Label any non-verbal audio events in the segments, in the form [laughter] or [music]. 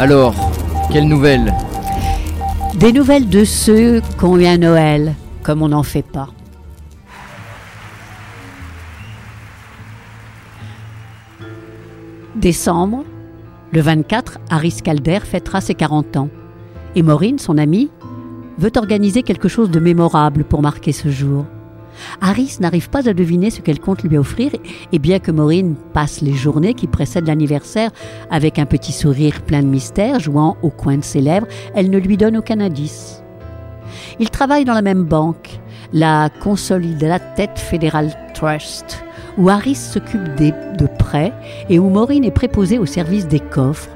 Alors, quelles nouvelles Des nouvelles de ceux qui ont eu un Noël, comme on n'en fait pas. Décembre, le 24, Harris Calder fêtera ses 40 ans. Et Maureen, son amie, veut organiser quelque chose de mémorable pour marquer ce jour. Harris n'arrive pas à deviner ce qu'elle compte lui offrir, et bien que Maureen passe les journées qui précèdent l'anniversaire avec un petit sourire plein de mystère jouant au coin de ses lèvres, elle ne lui donne aucun indice. Ils travaillent dans la même banque, la Consolidated Federal Trust, où Harris s'occupe de prêts et où Maureen est préposée au service des coffres,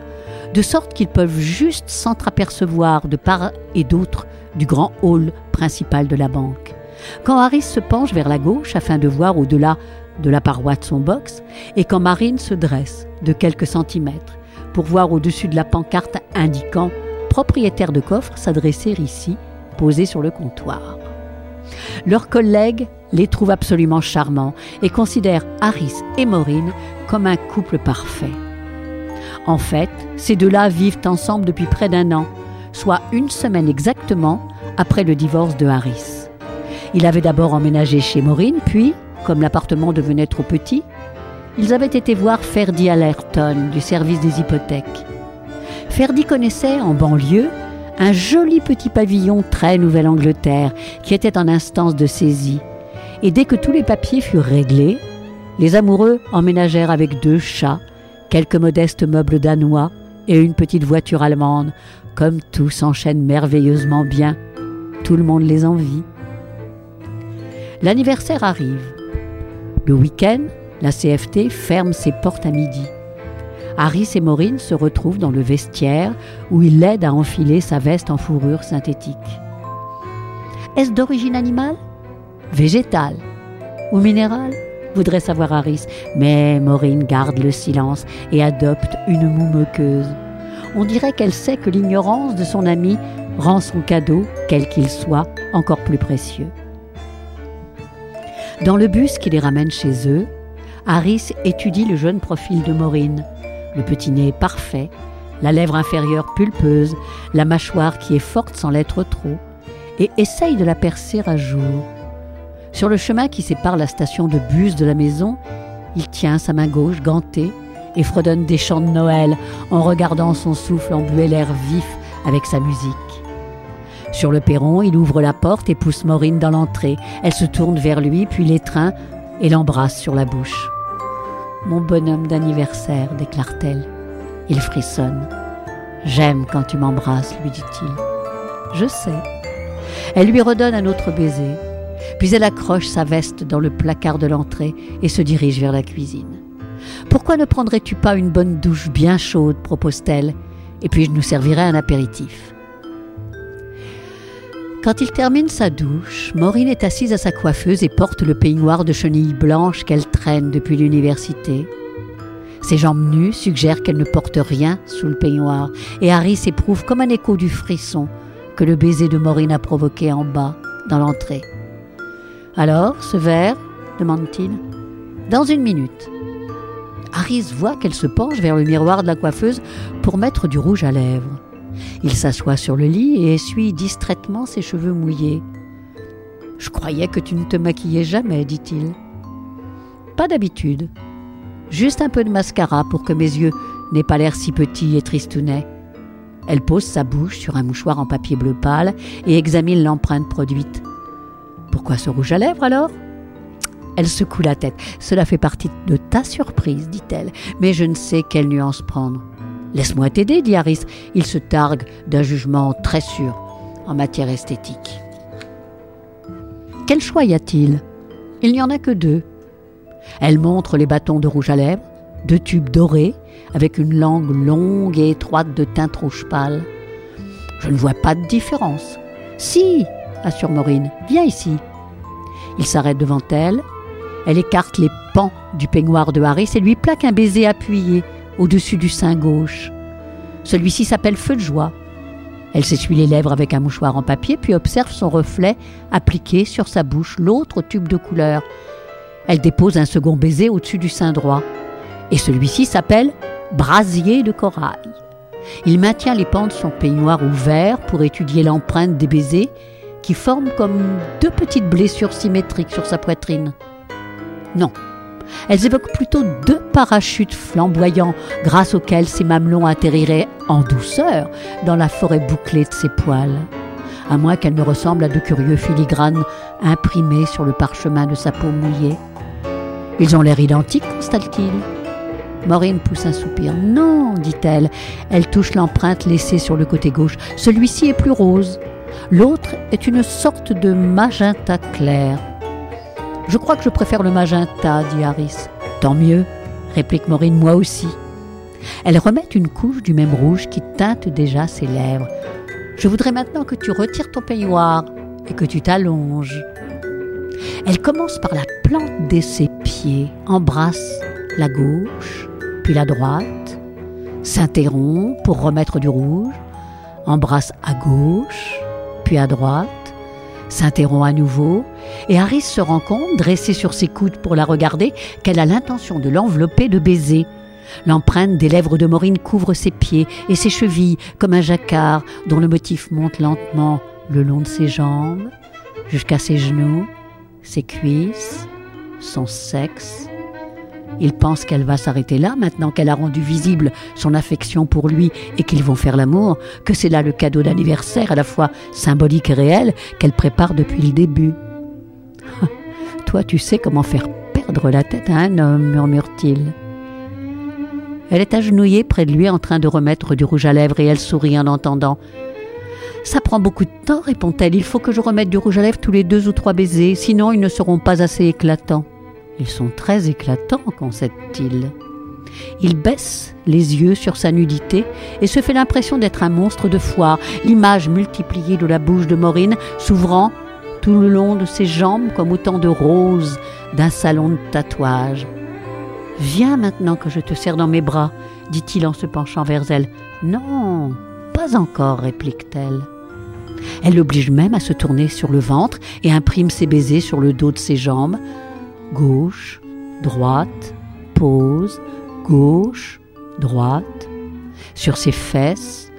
de sorte qu'ils peuvent juste s'entreapercevoir de part et d'autre du grand hall principal de la banque. Quand Harris se penche vers la gauche afin de voir au-delà de la paroi de son box, et quand Marine se dresse de quelques centimètres pour voir au-dessus de la pancarte indiquant propriétaire de coffre s'adresser ici, posé sur le comptoir. Leurs collègues les trouvent absolument charmants et considèrent Harris et Maureen comme un couple parfait. En fait, ces deux-là vivent ensemble depuis près d'un an, soit une semaine exactement après le divorce de Harris. Il avait d'abord emménagé chez Maureen, puis, comme l'appartement devenait trop petit, ils avaient été voir Ferdy Allerton du service des hypothèques. Ferdy connaissait, en banlieue, un joli petit pavillon très Nouvelle-Angleterre qui était en instance de saisie. Et dès que tous les papiers furent réglés, les amoureux emménagèrent avec deux chats, quelques modestes meubles danois et une petite voiture allemande. Comme tout s'enchaîne merveilleusement bien, tout le monde les envie. L'anniversaire arrive. Le week-end, la CFT ferme ses portes à midi. Harris et Maureen se retrouvent dans le vestiaire où il l'aide à enfiler sa veste en fourrure synthétique. Est-ce d'origine animale? Végétale Ou minérale? Voudrait savoir Harris, mais Maureen garde le silence et adopte une moue moqueuse. On dirait qu'elle sait que l'ignorance de son ami rend son cadeau, quel qu'il soit, encore plus précieux. Dans le bus qui les ramène chez eux, Harris étudie le jeune profil de Maureen, le petit nez parfait, la lèvre inférieure pulpeuse, la mâchoire qui est forte sans l'être trop, et essaye de la percer à jour. Sur le chemin qui sépare la station de bus de la maison, il tient sa main gauche gantée et fredonne des chants de Noël en regardant son souffle embuer l'air vif avec sa musique. Sur le perron, il ouvre la porte et pousse Maureen dans l'entrée. Elle se tourne vers lui, puis l'étreint et l'embrasse sur la bouche. Mon bonhomme d'anniversaire, déclare-t-elle. Il frissonne. J'aime quand tu m'embrasses, lui dit-il. Je sais. Elle lui redonne un autre baiser, puis elle accroche sa veste dans le placard de l'entrée et se dirige vers la cuisine. Pourquoi ne prendrais-tu pas une bonne douche bien chaude? propose-t-elle, et puis je nous servirai un apéritif. Quand il termine sa douche, Maureen est assise à sa coiffeuse et porte le peignoir de chenilles blanches qu'elle traîne depuis l'université. Ses jambes nues suggèrent qu'elle ne porte rien sous le peignoir, et Harry s'éprouve comme un écho du frisson que le baiser de Maureen a provoqué en bas, dans l'entrée. Alors, ce verre? demande-t-il. Dans une minute. Harris voit qu'elle se penche vers le miroir de la coiffeuse pour mettre du rouge à lèvres. Il s'assoit sur le lit et essuie distraitement ses cheveux mouillés. Je croyais que tu ne te maquillais jamais, dit-il. Pas d'habitude. Juste un peu de mascara pour que mes yeux n'aient pas l'air si petits et tristounets. Elle pose sa bouche sur un mouchoir en papier bleu pâle et examine l'empreinte produite. Pourquoi ce rouge à lèvres alors? Elle secoue la tête. Cela fait partie de ta surprise, dit-elle, mais je ne sais quelle nuance prendre. Laisse-moi t'aider, dit Harris. Il se targue d'un jugement très sûr en matière esthétique. Quel choix y a-t-il? Il n'y en a que deux. Elle montre les bâtons de rouge à lèvres, deux tubes dorés, avec une langue longue et étroite de teinte rouge pâle. Je ne vois pas de différence. Si, assure Maureen, viens ici. Il s'arrête devant elle. Elle écarte les pans du peignoir de Harris et lui plaque un baiser appuyé au-dessus du sein gauche. Celui-ci s'appelle Feu de joie. Elle s'essuie les lèvres avec un mouchoir en papier, puis observe son reflet appliqué sur sa bouche, l'autre tube de couleur. Elle dépose un second baiser au-dessus du sein droit. Et celui-ci s'appelle Brasier de corail. Il maintient les pans de son peignoir ouvert pour étudier l'empreinte des baisers qui forment comme deux petites blessures symétriques sur sa poitrine. Non, elles évoquent plutôt deux parachutes flamboyants grâce auxquels ses mamelons atterriraient en douceur dans la forêt bouclée de ses poils, à moins qu'elles ne ressemblent à de curieux filigranes imprimés sur le parchemin de sa peau mouillée. Ils ont l'air identiques, constate-t-il. Maureen pousse un soupir. Non, dit-elle. Elle touche l'empreinte laissée sur le côté gauche. Celui-ci est plus rose. L'autre est une sorte de magenta clair. Je crois que je préfère le magenta, dit Harris. Tant mieux, réplique Maureen, moi aussi. Elle remet une couche du même rouge qui teinte déjà ses lèvres. Je voudrais maintenant que tu retires ton peignoir et que tu t'allonges. Elle commence par la plante de ses pieds, embrasse la gauche, puis la droite, s'interrompt pour remettre du rouge, embrasse à gauche, puis à droite, s'interrompt à nouveau, et Harris se rend compte, dressée sur ses coudes pour la regarder, qu'elle a l'intention de l'envelopper de baisers. L'empreinte des lèvres de Maureen couvre ses pieds et ses chevilles comme un jacquard dont le motif monte lentement le long de ses jambes, jusqu'à ses genoux, ses cuisses, son sexe. Il pense qu'elle va s'arrêter là, maintenant qu'elle a rendu visible son affection pour lui et qu'ils vont faire l'amour, que c'est là le cadeau d'anniversaire à la fois symbolique et réel qu'elle prépare depuis le début. [laughs] Toi, tu sais comment faire perdre la tête à un homme, murmure-t-il. Elle est agenouillée près de lui en train de remettre du rouge à lèvres et elle sourit en entendant. Ça prend beaucoup de temps, répond-elle. Il faut que je remette du rouge à lèvres tous les deux ou trois baisers, sinon ils ne seront pas assez éclatants. Ils sont très éclatants, concède-t-il. Il baisse les yeux sur sa nudité et se fait l'impression d'être un monstre de foire, l'image multipliée de la bouche de Maureen s'ouvrant tout le long de ses jambes comme autant de roses d'un salon de tatouage. Viens maintenant que je te serre dans mes bras, dit-il en se penchant vers elle. Non, pas encore, réplique-t-elle. Elle l'oblige même à se tourner sur le ventre et imprime ses baisers sur le dos de ses jambes, gauche, droite, pause, gauche, droite, sur ses fesses,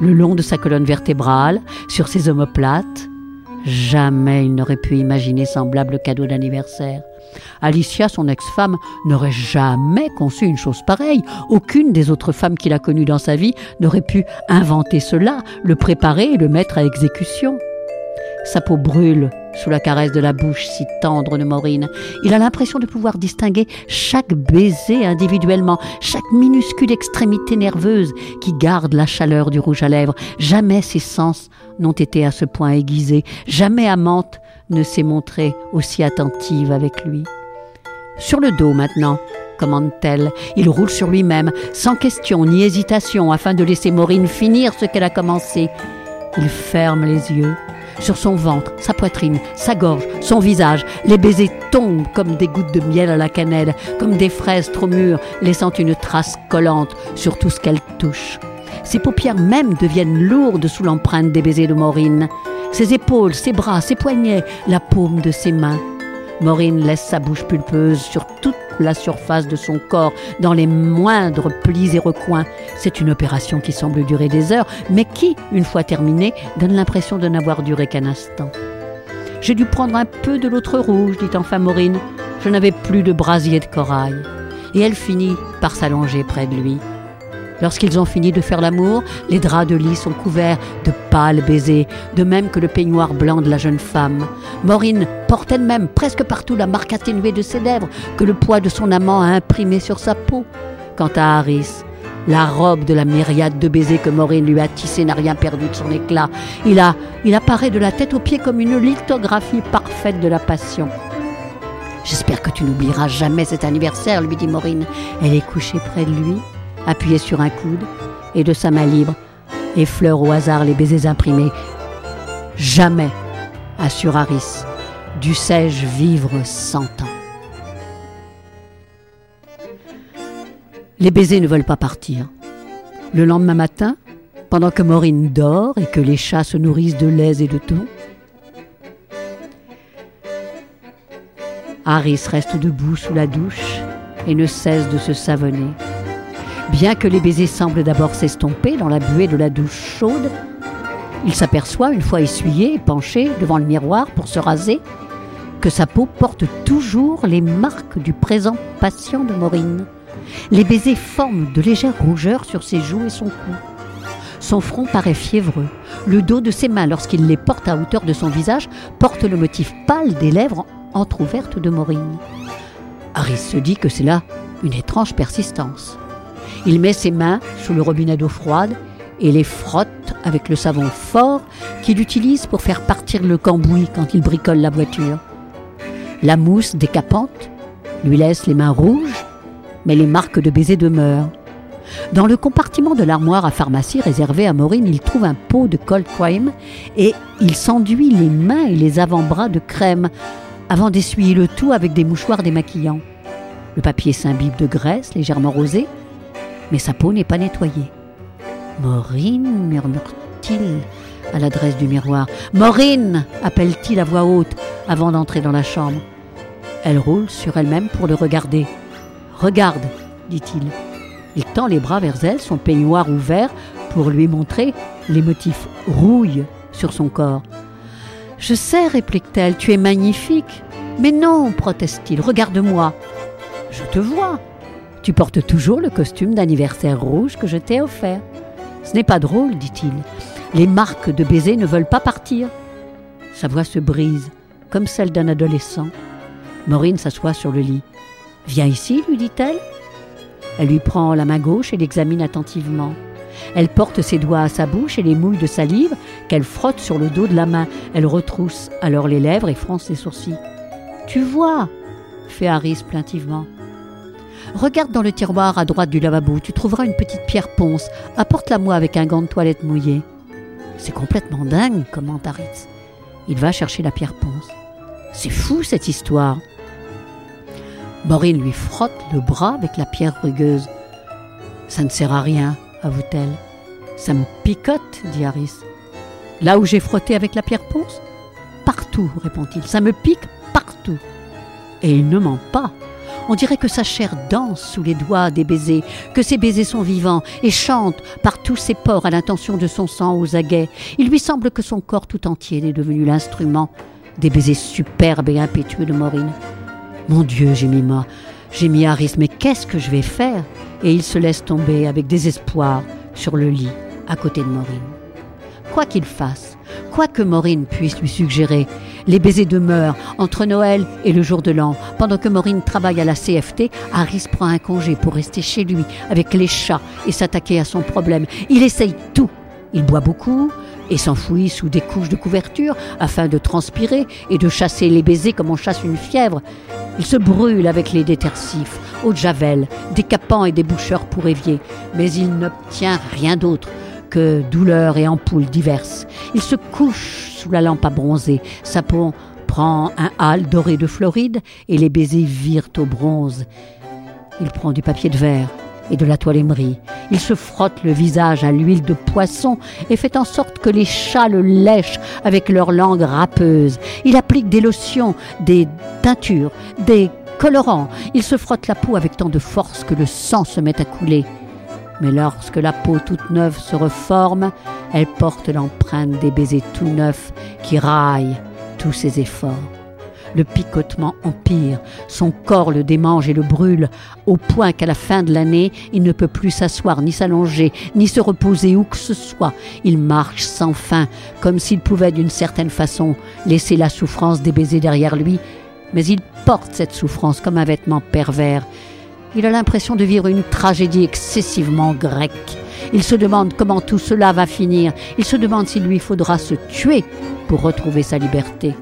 le long de sa colonne vertébrale, sur ses omoplates. Jamais il n'aurait pu imaginer semblable cadeau d'anniversaire. Alicia, son ex-femme, n'aurait jamais conçu une chose pareille. Aucune des autres femmes qu'il a connues dans sa vie n'aurait pu inventer cela, le préparer et le mettre à exécution. Sa peau brûle sous la caresse de la bouche si tendre de Maureen. Il a l'impression de pouvoir distinguer chaque baiser individuellement, chaque minuscule extrémité nerveuse qui garde la chaleur du rouge à lèvres. Jamais ses sens n'ont été à ce point aiguisés. Jamais Amante ne s'est montrée aussi attentive avec lui. Sur le dos maintenant, commande-t-elle. Il roule sur lui-même, sans question ni hésitation, afin de laisser Maureen finir ce qu'elle a commencé. Il ferme les yeux. Sur son ventre, sa poitrine, sa gorge, son visage, les baisers tombent comme des gouttes de miel à la cannelle, comme des fraises trop mûres, laissant une trace collante sur tout ce qu'elle touche. Ses paupières même deviennent lourdes sous l'empreinte des baisers de Maureen. Ses épaules, ses bras, ses poignets, la paume de ses mains. Maureen laisse sa bouche pulpeuse sur toute la surface de son corps, dans les moindres plis et recoins. C'est une opération qui semble durer des heures, mais qui, une fois terminée, donne l'impression de n'avoir duré qu'un instant. J'ai dû prendre un peu de l'autre rouge, dit enfin Maureen. Je n'avais plus de brasier de corail. Et elle finit par s'allonger près de lui. Lorsqu'ils ont fini de faire l'amour, les draps de lit sont couverts de pâles baisers, de même que le peignoir blanc de la jeune femme. Maureen porte elle-même presque partout la marque atténuée de ses lèvres que le poids de son amant a imprimée sur sa peau. Quant à Harris, la robe de la myriade de baisers que Maureen lui a tissée n'a rien perdu de son éclat. Il, a, il apparaît de la tête aux pieds comme une lithographie parfaite de la passion. J'espère que tu n'oublieras jamais cet anniversaire, lui dit Maureen. Elle est couchée près de lui, appuyée sur un coude, et de sa main libre, effleure au hasard les baisers imprimés. Jamais, assure Harris, dussé-je vivre cent ans. Les baisers ne veulent pas partir. Le lendemain matin, pendant que Maureen dort et que les chats se nourrissent de lait et de thon, Harris reste debout sous la douche et ne cesse de se savonner. Bien que les baisers semblent d'abord s'estomper dans la buée de la douche chaude, il s'aperçoit, une fois essuyé et penché devant le miroir pour se raser, que sa peau porte toujours les marques du présent patient de Maureen. Les baisers forment de légères rougeurs sur ses joues et son cou. Son front paraît fiévreux. Le dos de ses mains, lorsqu'il les porte à hauteur de son visage, porte le motif pâle des lèvres entrouvertes de Maureen. Harris se dit que c'est là une étrange persistance. Il met ses mains sous le robinet d'eau froide et les frotte avec le savon fort qu'il utilise pour faire partir le cambouis quand il bricole la voiture. La mousse décapante lui laisse les mains rouges, mais les marques de baiser demeurent. Dans le compartiment de l'armoire à pharmacie réservé à Maureen, il trouve un pot de cold cream et il s'enduit les mains et les avant-bras de crème avant d'essuyer le tout avec des mouchoirs démaquillants. Le papier s'imbibe de graisse légèrement rosée, mais sa peau n'est pas nettoyée. Maureen, murmure-t-il à l'adresse du miroir. Maureen appelle-t-il à voix haute avant d'entrer dans la chambre. Elle roule sur elle-même pour le regarder. Regarde, dit-il. Il tend les bras vers elle, son peignoir ouvert, pour lui montrer les motifs rouille sur son corps. Je sais, réplique-t-elle, tu es magnifique. Mais non, proteste-t-il, regarde-moi. Je te vois. Tu portes toujours le costume d'anniversaire rouge que je t'ai offert. Ce n'est pas drôle, dit-il. Les marques de baiser ne veulent pas partir. Sa voix se brise, comme celle d'un adolescent. Maureen s'assoit sur le lit. Viens ici, lui dit-elle. Elle lui prend la main gauche et l'examine attentivement. Elle porte ses doigts à sa bouche et les mouille de salive qu'elle frotte sur le dos de la main. Elle retrousse alors les lèvres et fronce les sourcils. Tu vois fait Harris plaintivement. Regarde dans le tiroir à droite du lavabo, tu trouveras une petite pierre ponce. Apporte-la-moi avec un gant de toilette mouillé. C'est complètement dingue, commente Harris. Il va chercher la pierre ponce. C'est fou cette histoire. Maureen lui frotte le bras avec la pierre rugueuse. Ça ne sert à rien, avoue-t-elle. Ça me picote, dit Harris. Là où j'ai frotté avec la pierre ponce? Partout, répond-il. Ça me pique partout. Et il ne ment pas. On dirait que sa chair danse sous les doigts des baisers, que ses baisers sont vivants et chantent par tous ses pores à l'intention de son sang aux aguets. Il lui semble que son corps tout entier est devenu l'instrument des baisers superbes et impétueux de Maureen. Mon Dieu, j'ai mis moi, j'ai mis Harris, mais qu'est-ce que je vais faire? Et il se laisse tomber avec désespoir sur le lit à côté de Maureen. Quoi qu'il fasse, quoi que Maureen puisse lui suggérer, les baisers demeurent entre Noël et le jour de l'an. Pendant que Maureen travaille à la CFT, Harris prend un congé pour rester chez lui avec les chats et s'attaquer à son problème. Il essaye tout. Il boit beaucoup et s'enfouit sous des couches de couverture afin de transpirer et de chasser les baisers comme on chasse une fièvre. Il se brûle avec les détersifs, eau javel, des capants et des boucheurs pour évier, mais il n'obtient rien d'autre que douleurs et ampoules diverses. Il se couche la lampe à bronzer. Sa peau prend un hâle doré de Floride et les baisers virent au bronze. Il prend du papier de verre et de la toile émerie. Il se frotte le visage à l'huile de poisson et fait en sorte que les chats le lèchent avec leur langue râpeuse. Il applique des lotions, des teintures, des colorants. Il se frotte la peau avec tant de force que le sang se met à couler. Mais lorsque la peau toute neuve se reforme, elle porte l'empreinte des baisers tout neufs qui raillent tous ses efforts. Le picotement empire, son corps le démange et le brûle, au point qu'à la fin de l'année, il ne peut plus s'asseoir, ni s'allonger, ni se reposer où que ce soit. Il marche sans fin, comme s'il pouvait d'une certaine façon laisser la souffrance des baisers derrière lui, mais il porte cette souffrance comme un vêtement pervers, il a l'impression de vivre une tragédie excessivement grecque. Il se demande comment tout cela va finir. Il se demande s'il lui faudra se tuer pour retrouver sa liberté.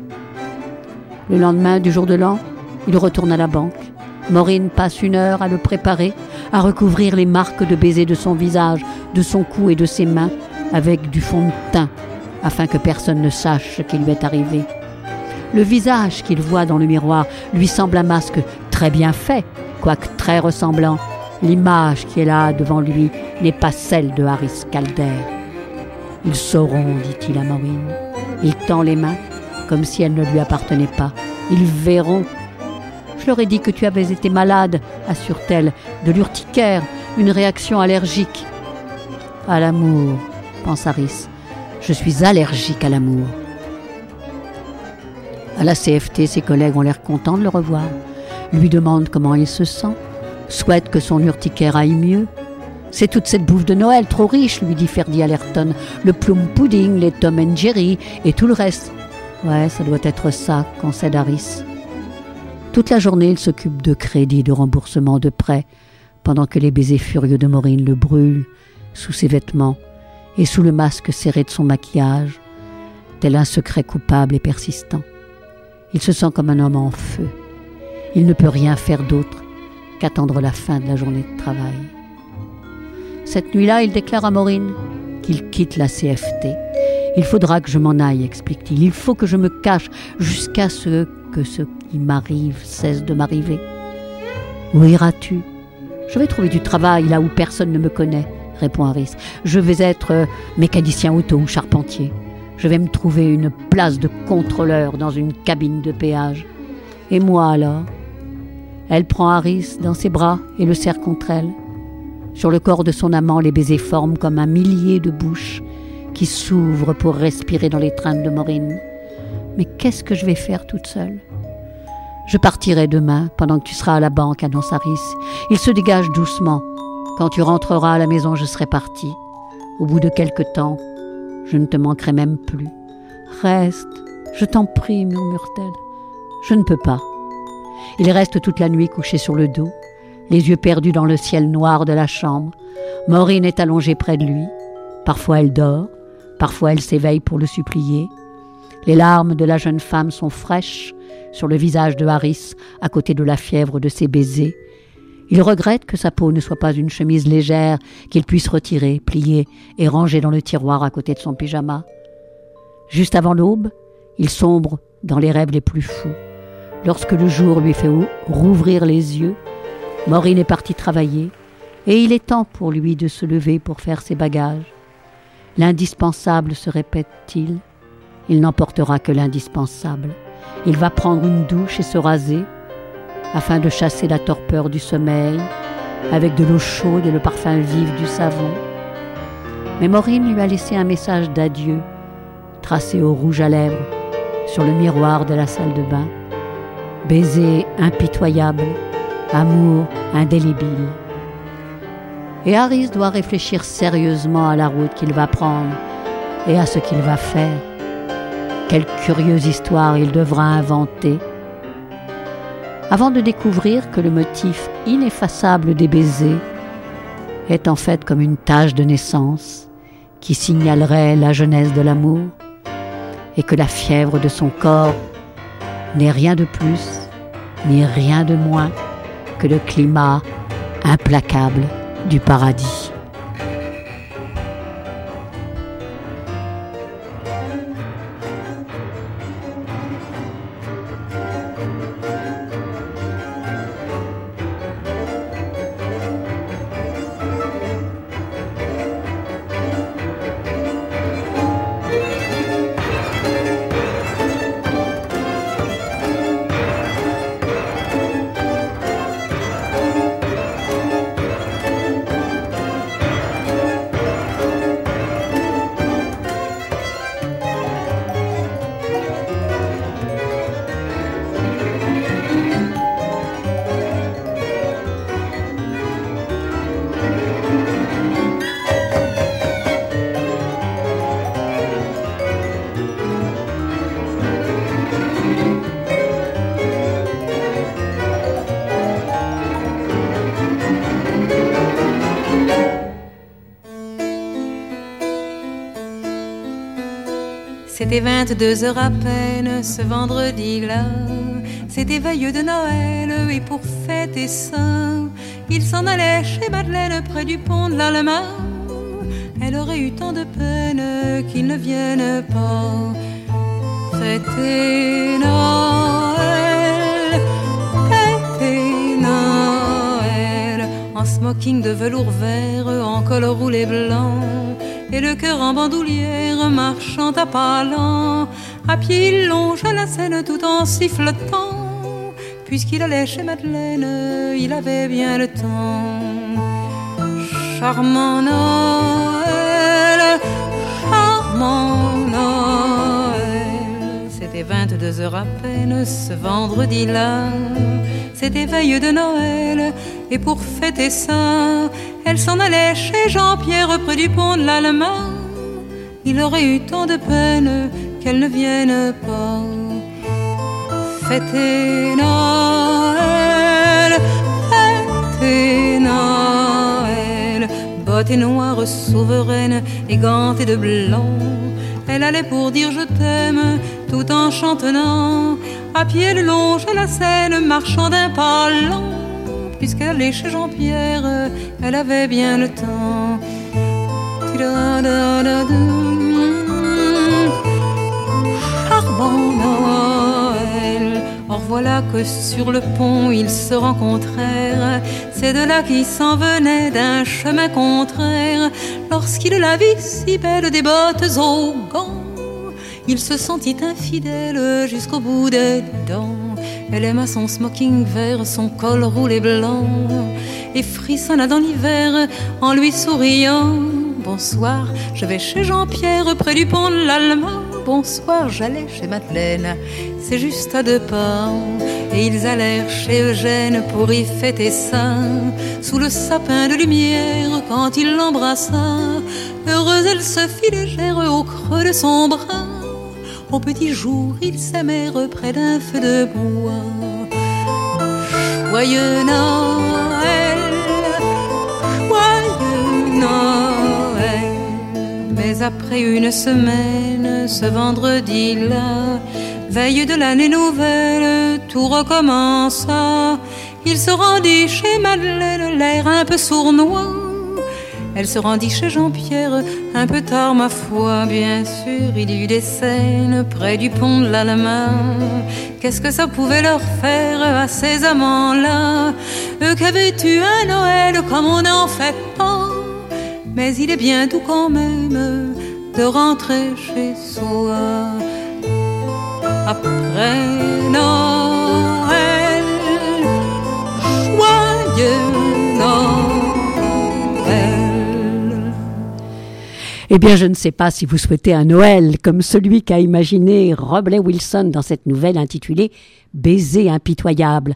Le lendemain du jour de l'an, il retourne à la banque. Maureen passe une heure à le préparer, à recouvrir les marques de baisers de son visage, de son cou et de ses mains avec du fond de teint, afin que personne ne sache ce qui lui est arrivé. Le visage qu'il voit dans le miroir lui semble un masque très bien fait, quoique très ressemblant, l'image qui est là devant lui n'est pas celle de Harris Calder. Ils sauront, dit-il à Maureen. Il tend les mains, comme si elles ne lui appartenaient pas. Ils verront. Je leur ai dit que tu avais été malade, assure-t-elle, de l'urticaire, une réaction allergique. À l'amour, pense Harris. Je suis allergique à l'amour. À la CFT, ses collègues ont l'air contents de le revoir, lui demandent comment il se sent, souhaitent que son urticaire aille mieux. C'est toute cette bouffe de Noël trop riche, lui dit Ferdy Allerton, le plum pudding, les Tom and Jerry et tout le reste. Ouais, ça doit être ça, concède Harris. Toute la journée, il s'occupe de crédit, de remboursement, de prêts, pendant que les baisers furieux de Maureen le brûlent sous ses vêtements et sous le masque serré de son maquillage, tel un secret coupable et persistant. Il se sent comme un homme en feu. Il ne peut rien faire d'autre qu'attendre la fin de la journée de travail. Cette nuit-là, il déclare à Maureen qu'il quitte la CFT. Il faudra que je m'en aille, explique-t-il. Il faut que je me cache jusqu'à ce que ce qui m'arrive cesse de m'arriver. Où iras-tu? Je vais trouver du travail là où personne ne me connaît, répond Harris. Je vais être mécanicien auto ou charpentier. Je vais me trouver une place de contrôleur dans une cabine de péage. Et moi alors? Elle prend Harris dans ses bras et le serre contre elle. Sur le corps de son amant, les baisers forment comme un millier de bouches qui s'ouvrent pour respirer dans l'étreinte de Maureen. Mais qu'est-ce que je vais faire toute seule? Je partirai demain pendant que tu seras à la banque, annonce Harris. Il se dégage doucement. Quand tu rentreras à la maison, je serai parti. Au bout de quelque temps, je ne te manquerai même plus. Reste, je t'en prie, murmure-t-elle. Je ne peux pas. Il reste toute la nuit couché sur le dos, les yeux perdus dans le ciel noir de la chambre. Maureen est allongée près de lui. Parfois elle dort, parfois elle s'éveille pour le supplier. Les larmes de la jeune femme sont fraîches sur le visage de Harris à côté de la fièvre de ses baisers. Il regrette que sa peau ne soit pas une chemise légère qu'il puisse retirer, plier et ranger dans le tiroir à côté de son pyjama. Juste avant l'aube, il sombre dans les rêves les plus fous. Lorsque le jour lui fait rouvrir les yeux, Maureen est partie travailler et il est temps pour lui de se lever pour faire ses bagages. L'indispensable se répète-t-il Il, n'emportera que l'indispensable. Il va prendre une douche et se raser afin de chasser la torpeur du sommeil avec de l'eau chaude et le parfum vif du savon. Mais Maureen lui a laissé un message d'adieu tracé au rouge à lèvres sur le miroir de la salle de bain. Baiser impitoyable, amour indélébile. Et Harris doit réfléchir sérieusement à la route qu'il va prendre et à ce qu'il va faire. Quelle curieuse histoire il devra inventer avant de découvrir que le motif ineffaçable des baisers est en fait comme une tache de naissance qui signalerait la jeunesse de l'amour et que la fièvre de son corps n'est rien de plus ni rien de moins que le climat implacable du paradis. C'était 22 heures à peine ce vendredi-là. C'était veilleux de Noël et pour fêter ça, il s'en allait chez Madeleine près du pont de l'Allemagne. Elle aurait eu tant de peine qu'il ne vienne pas. Fêter Noël, fêter Noël, en smoking de velours vert, en col roulé blanc et le cœur en bandoulière marchant à pas lents. À pied il longe la scène tout en sifflotant. Puisqu'il allait chez Madeleine, il avait bien le temps. charmant Noël, charmant Noël. C'était 22 heures à peine ce vendredi-là. C'était veille de Noël, et pour fêter ça, elle s'en allait chez Jean-Pierre près du pont de l'Allemagne. Il aurait eu tant de peine qu'elle ne vienne pas. Fêter Noël, fêter Noël, bottes noires souveraines et gantées de blanc. Elle allait pour dire je t'aime tout en chantonnant à pied le long à la Seine, marchant d'un pas lent. Puisqu'elle allait chez Jean-Pierre, elle avait bien le temps. Noël. Or voilà que sur le pont ils se rencontrèrent. C'est de là qui s'en venait d'un chemin contraire. Lorsqu'il la vit si belle des bottes aux gants, il se sentit infidèle jusqu'au bout des dents. Elle aima son smoking vert, son col roulé blanc, et frissonna dans l'hiver en lui souriant. Bonsoir, je vais chez Jean-Pierre près du pont de l'Allemand. Bonsoir, j'allais chez Madeleine, c'est juste à deux pas. Et ils allèrent chez Eugène pour y fêter ça. Sous le sapin de lumière, quand il l'embrassa, heureuse elle se fit légère au creux de son bras. Au petit jour, ils s'aimèrent près d'un feu de bois. Joyeux Noël, joyeux Noël. Mais après une semaine, ce vendredi-là, veille de l'année nouvelle, tout recommença. Il se rendit chez Madeleine, l'air un peu sournois. Elle se rendit chez Jean-Pierre, un peu tard ma foi, bien sûr, il y eut des scènes près du pont de l'Allemagne. Qu'est-ce que ça pouvait leur faire à ces amants-là? Eux qui avaient un Noël comme on n'en fait pas. Mais il est bien doux quand même de rentrer chez soi. Après Noël, joyeux Noël. Eh bien, je ne sais pas si vous souhaitez un Noël comme celui qu'a imaginé Robley Wilson dans cette nouvelle intitulée Baiser impitoyable.